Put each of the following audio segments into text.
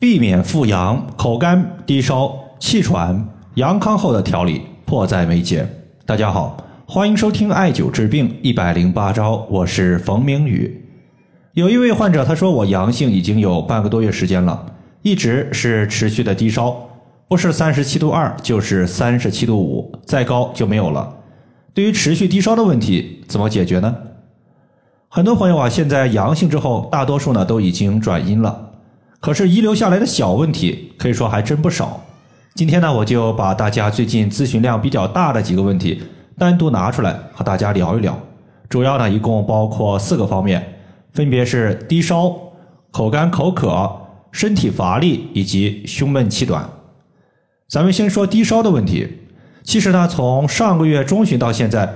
避免复阳、口干、低烧、气喘，阳康后的调理迫在眉睫。大家好，欢迎收听艾灸治病一百零八招，我是冯明宇。有一位患者他说我阳性已经有半个多月时间了，一直是持续的低烧，不是三十七度二就是三十七度五，再高就没有了。对于持续低烧的问题怎么解决呢？很多朋友啊，现在阳性之后，大多数呢都已经转阴了。可是遗留下来的小问题，可以说还真不少。今天呢，我就把大家最近咨询量比较大的几个问题单独拿出来和大家聊一聊。主要呢，一共包括四个方面，分别是低烧、口干口渴、身体乏力以及胸闷气短。咱们先说低烧的问题。其实呢，从上个月中旬到现在，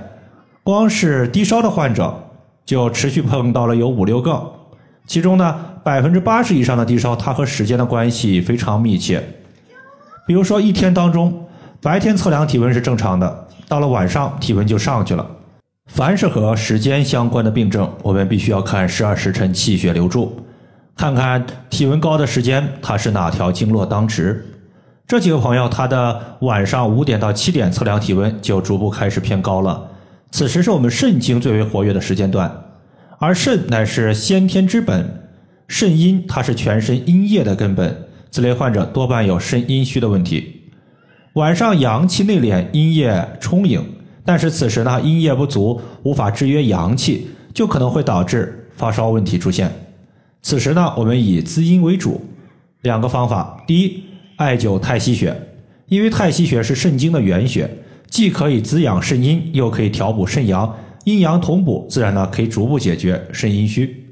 光是低烧的患者就持续碰到了有五六个，其中呢。百分之八十以上的低烧，它和时间的关系非常密切。比如说，一天当中，白天测量体温是正常的，到了晚上体温就上去了。凡是和时间相关的病症，我们必须要看十二时辰气血流注，看看体温高的时间它是哪条经络当值。这几个朋友，他的晚上五点到七点测量体温就逐步开始偏高了，此时是我们肾经最为活跃的时间段，而肾乃是先天之本。肾阴它是全身阴液的根本，此类患者多半有肾阴虚的问题。晚上阳气内敛，阴液充盈，但是此时呢阴液不足，无法制约阳气，就可能会导致发烧问题出现。此时呢，我们以滋阴为主，两个方法：第一，艾灸太溪穴，因为太溪穴是肾经的原穴，既可以滋养肾阴，又可以调补肾阳，阴阳同补，自然呢可以逐步解决肾阴虚。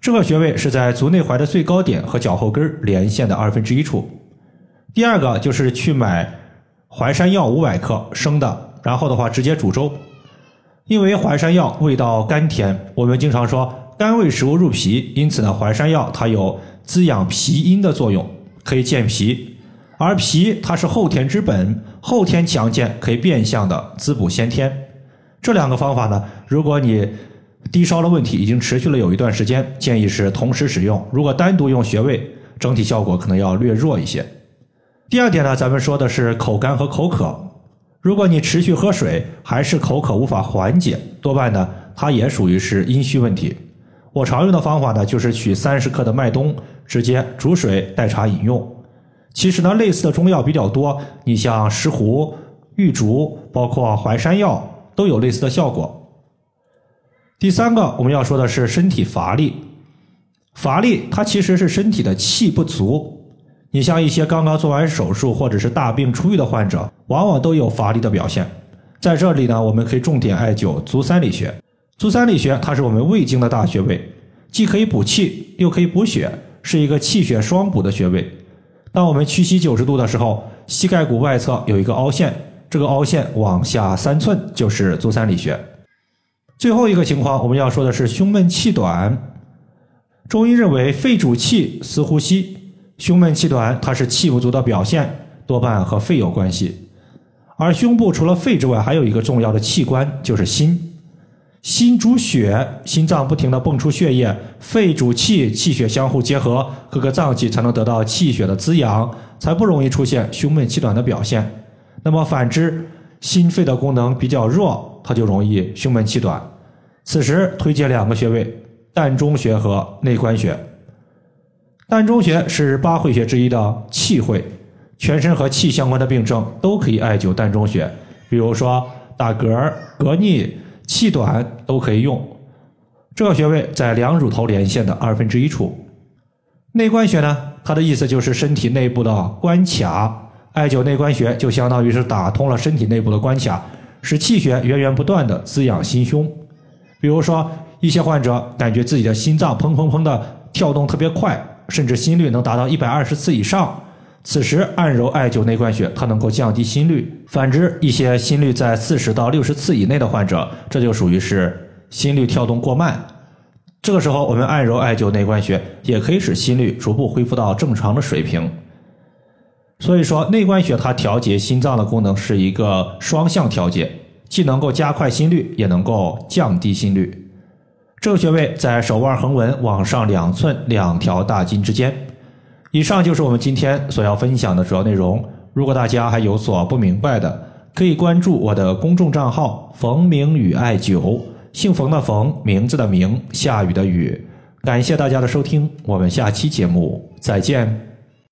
这个穴位是在足内踝的最高点和脚后跟连线的二分之一处。第二个就是去买淮山药五百克生的，然后的话直接煮粥。因为淮山药味道甘甜，我们经常说甘味食物入脾，因此呢，淮山药它有滋养脾阴的作用，可以健脾。而脾它是后天之本，后天强健可以变相的滋补先天。这两个方法呢，如果你低烧的问题已经持续了有一段时间，建议是同时使用。如果单独用穴位，整体效果可能要略弱一些。第二点呢，咱们说的是口干和口渴。如果你持续喝水还是口渴无法缓解，多半呢它也属于是阴虚问题。我常用的方法呢就是取三十克的麦冬，直接煮水代茶饮用。其实呢类似的中药比较多，你像石斛、玉竹，包括淮山药都有类似的效果。第三个我们要说的是身体乏力，乏力它其实是身体的气不足。你像一些刚刚做完手术或者是大病初愈的患者，往往都有乏力的表现。在这里呢，我们可以重点艾灸足三里穴。足三里穴它是我们胃经的大穴位，既可以补气又可以补血，是一个气血双补的穴位。当我们屈膝九十度的时候，膝盖骨外侧有一个凹陷，这个凹陷往下三寸就是足三里穴。最后一个情况，我们要说的是胸闷气短。中医认为，肺主气，司呼吸。胸闷气短，它是气不足的表现，多半和肺有关系。而胸部除了肺之外，还有一个重要的器官就是心。心主血，心脏不停的泵出血液；肺主气，气血相互结合，各个脏器才能得到气血的滋养，才不容易出现胸闷气短的表现。那么反之，心肺的功能比较弱，它就容易胸闷气短。此时推荐两个穴位：膻中穴和内关穴。膻中穴是八会穴之一的气会，全身和气相关的病症都可以艾灸膻中穴，比如说打嗝、嗝逆、气短都可以用。这个穴位在两乳头连线的二分之一处。内关穴呢，它的意思就是身体内部的关卡，艾灸内关穴就相当于是打通了身体内部的关卡，使气血源源不断的滋养心胸。比如说，一些患者感觉自己的心脏砰砰砰的跳动特别快，甚至心率能达到一百二十次以上。此时按揉艾灸内关穴，它能够降低心率。反之，一些心率在四十到六十次以内的患者，这就属于是心率跳动过慢。这个时候，我们按揉艾灸内关穴，也可以使心率逐步恢复到正常的水平。所以说，内关穴它调节心脏的功能是一个双向调节。既能够加快心率，也能够降低心率。这个穴位在手腕横纹往上两寸两条大筋之间，以上就是我们今天所要分享的主要内容。如果大家还有所不明白的，可以关注我的公众账号“冯明宇艾灸”，姓冯的冯，名字的名，下雨的雨。感谢大家的收听，我们下期节目再见。